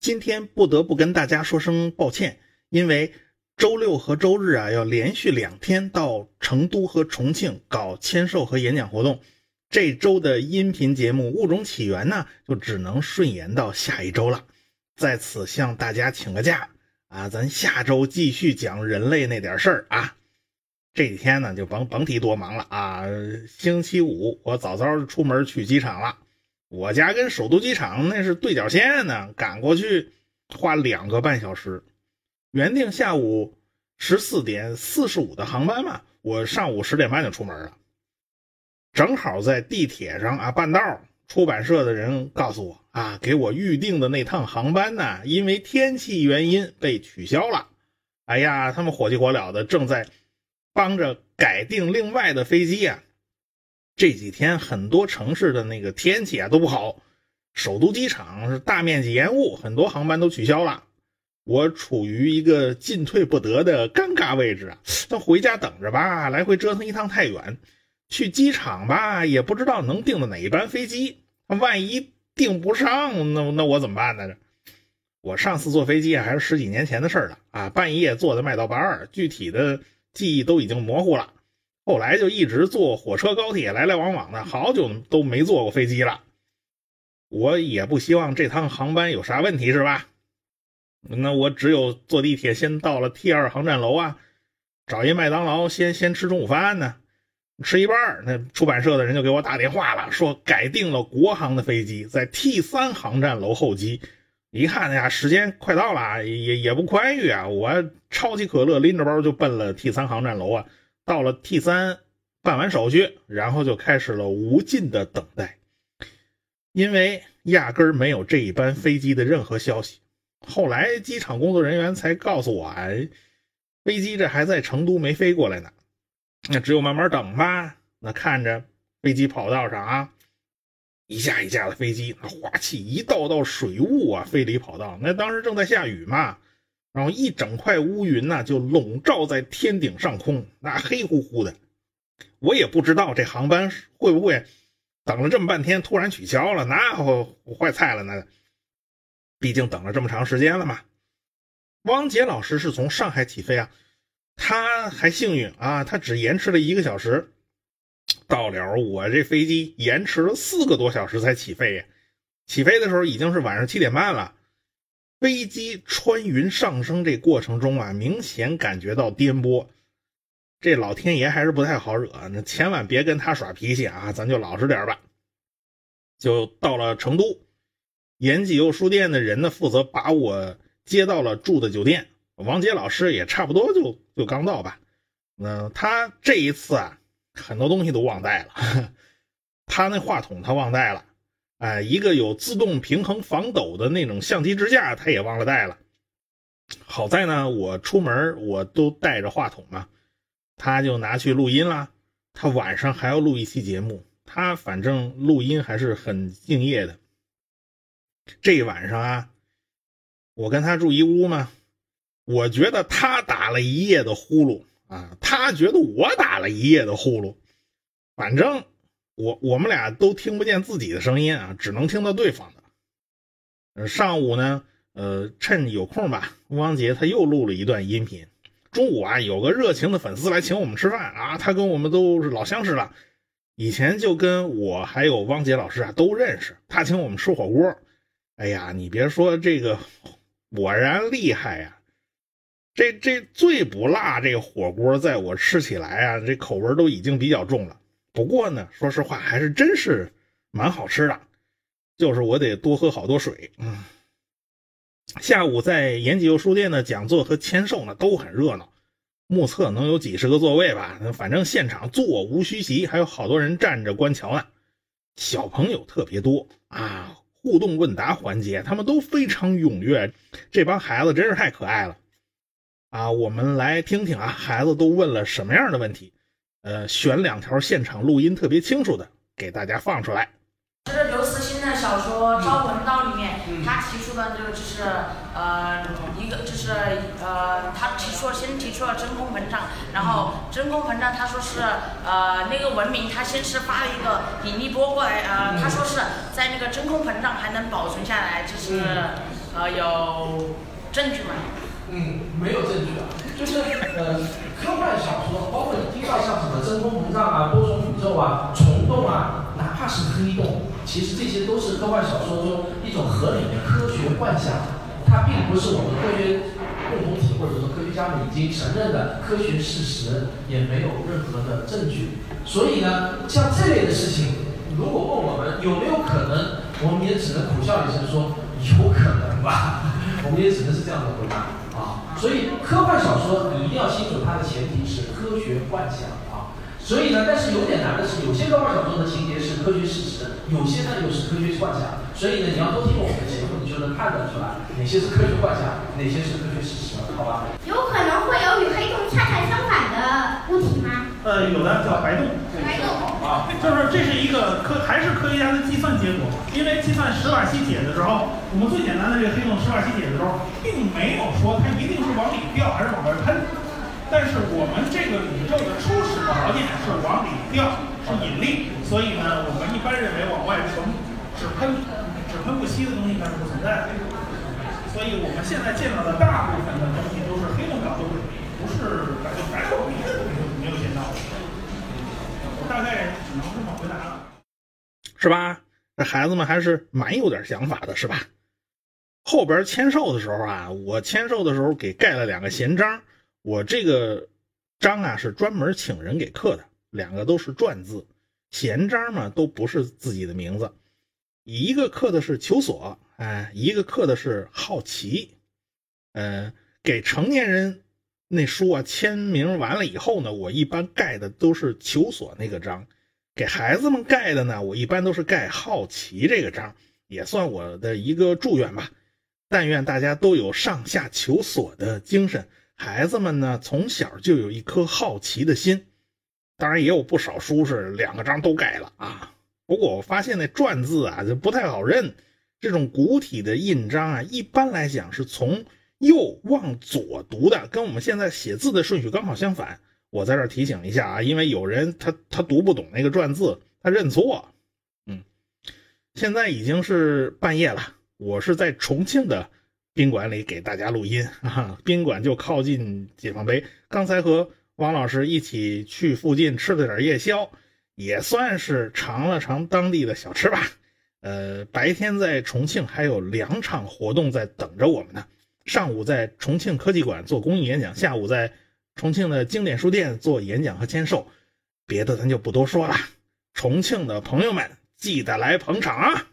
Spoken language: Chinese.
今天不得不跟大家说声抱歉，因为周六和周日啊要连续两天到成都和重庆搞签售和演讲活动，这周的音频节目《物种起源》呢就只能顺延到下一周了。在此向大家请个假啊，咱下周继续讲人类那点事儿啊。这几天呢就甭甭提多忙了啊！星期五我早早出门去机场了。我家跟首都机场那是对角线呢，赶过去花两个半小时。原定下午十四点四十五的航班嘛，我上午十点半就出门了。正好在地铁上啊，半道出版社的人告诉我啊，给我预定的那趟航班呢，因为天气原因被取消了。哎呀，他们火急火燎的正在帮着改订另外的飞机呀。这几天很多城市的那个天气啊都不好，首都机场是大面积延误，很多航班都取消了。我处于一个进退不得的尴尬位置啊！那回家等着吧，来回折腾一趟太远；去机场吧，也不知道能订的哪一班飞机。万一订不上，那那我怎么办呢？我上次坐飞机还是十几年前的事了啊！半夜坐的麦道八二，具体的记忆都已经模糊了。后来就一直坐火车、高铁来来往往的，好久都没坐过飞机了。我也不希望这趟航班有啥问题，是吧？那我只有坐地铁先到了 T 二航站楼啊，找一麦当劳先先吃中午饭呢。吃一半，那出版社的人就给我打电话了，说改订了国航的飞机，在 T 三航站楼候机。一看呀，时间快到了，也也不宽裕啊。我超级可乐拎着包就奔了 T 三航站楼啊。到了 T 三，办完手续，然后就开始了无尽的等待，因为压根儿没有这一班飞机的任何消息。后来机场工作人员才告诉我，哎，飞机这还在成都没飞过来呢，那只有慢慢等吧。那看着飞机跑道上啊，一架一架的飞机，那滑气一道道水雾啊飞离跑道。那当时正在下雨嘛。然后一整块乌云呢，就笼罩在天顶上空，那黑乎乎的。我也不知道这航班会不会等了这么半天突然取消了，那坏菜了呢。毕竟等了这么长时间了嘛。汪杰老师是从上海起飞啊，他还幸运啊，他只延迟了一个小时。到了我这飞机延迟了四个多小时才起飞呀，起飞的时候已经是晚上七点半了。飞机穿云上升这过程中啊，明显感觉到颠簸。这老天爷还是不太好惹，那千万别跟他耍脾气啊！咱就老实点吧。就到了成都，延吉佑书店的人呢，负责把我接到了住的酒店。王杰老师也差不多就就刚到吧。嗯，他这一次啊，很多东西都忘带了。他那话筒他忘带了。哎，一个有自动平衡防抖的那种相机支架，他也忘了带了。好在呢，我出门我都带着话筒嘛，他就拿去录音了。他晚上还要录一期节目，他反正录音还是很敬业的。这一晚上啊，我跟他住一屋嘛，我觉得他打了一夜的呼噜啊，他觉得我打了一夜的呼噜，反正。我我们俩都听不见自己的声音啊，只能听到对方的。上午呢，呃，趁有空吧，汪杰他又录了一段音频。中午啊，有个热情的粉丝来请我们吃饭啊，他跟我们都是老相识了，以前就跟我还有汪杰老师啊都认识。他请我们吃火锅，哎呀，你别说这个果然厉害呀！这这最不辣这个火锅，在我吃起来啊，这口味都已经比较重了。不过呢，说实话还是真是蛮好吃的，就是我得多喝好多水。嗯，下午在延吉佑书店的讲座和签售呢都很热闹，目测能有几十个座位吧。反正现场座无虚席，还有好多人站着观瞧呢。小朋友特别多啊，互动问答环节他们都非常踊跃，这帮孩子真是太可爱了啊！我们来听听啊，孩子都问了什么样的问题。呃，选两条现场录音特别清楚的，给大家放出来。这是刘慈欣的？小说《朝闻道》里面，他提出的这个就是呃一个就是呃他提出了先提出了真空膨胀，然后真空膨胀他说是呃那个文明他先是发了一个引力波过来，呃他说是在那个真空膨胀还能保存下来，就是呃有证据吗？嗯，没有证据啊，就是呃，科幻小说，包括你听到像什么真空膨胀啊、多重宇宙啊、虫洞啊，哪怕是黑洞，其实这些都是科幻小说中一种合理的科学幻想，它并不是我们科学共同体或者说科学家们已经承认的科学事实，也没有任何的证据。所以呢，像这类的事情，如果问我们有没有可能，我们也只能苦笑一声说有可能吧，我们也只能是这样的回答。所以科幻小说你一定要清楚，它的前提是科学幻想啊。所以呢，但是有点难的是，有些科幻小说的情节是科学事实，有些呢又是科学幻想。所以呢，你要多听我们的节目，你就能判断出来哪些是科学幻想，哪些是科学事实，好吧？有可能会有与黑洞恰恰相反的物体吗？呃，有的叫白洞。白洞就是这是一个科，还是科学家的计算结果。因为计算史瓦西解的时候，我们最简单的这个黑洞史瓦西解的时候，并没有说它一定是往里掉还是往外喷。但是我们这个宇宙的初始条件是往里掉，是引力，所以呢，我们一般认为往外纯只喷只喷不吸的东西它是不存在的。所以我们现在见到的大部分的东西都是黑洞表都不是白洞，白洞没有没有见到。大概只能这么回答了，是吧？这孩子们还是蛮有点想法的，是吧？后边签售的时候啊，我签售的时候给盖了两个闲章。我这个章啊是专门请人给刻的，两个都是篆字。闲章嘛都不是自己的名字，一个刻的是求索，哎，一个刻的是好奇。嗯，给成年人那书啊签名完了以后呢，我一般盖的都是求索那个章。给孩子们盖的呢，我一般都是盖好奇这个章，也算我的一个祝愿吧。但愿大家都有上下求索的精神，孩子们呢从小就有一颗好奇的心。当然也有不少书是两个章都盖了啊。不过我发现那篆字啊就不太好认，这种古体的印章啊，一般来讲是从右往左读的，跟我们现在写字的顺序刚好相反。我在这提醒一下啊，因为有人他他读不懂那个篆字，他认错。嗯，现在已经是半夜了，我是在重庆的宾馆里给大家录音啊，宾馆就靠近解放碑。刚才和王老师一起去附近吃了点夜宵，也算是尝了尝当地的小吃吧。呃，白天在重庆还有两场活动在等着我们呢，上午在重庆科技馆做公益演讲，下午在。重庆的经典书店做演讲和签售，别的咱就不多说了。重庆的朋友们，记得来捧场啊！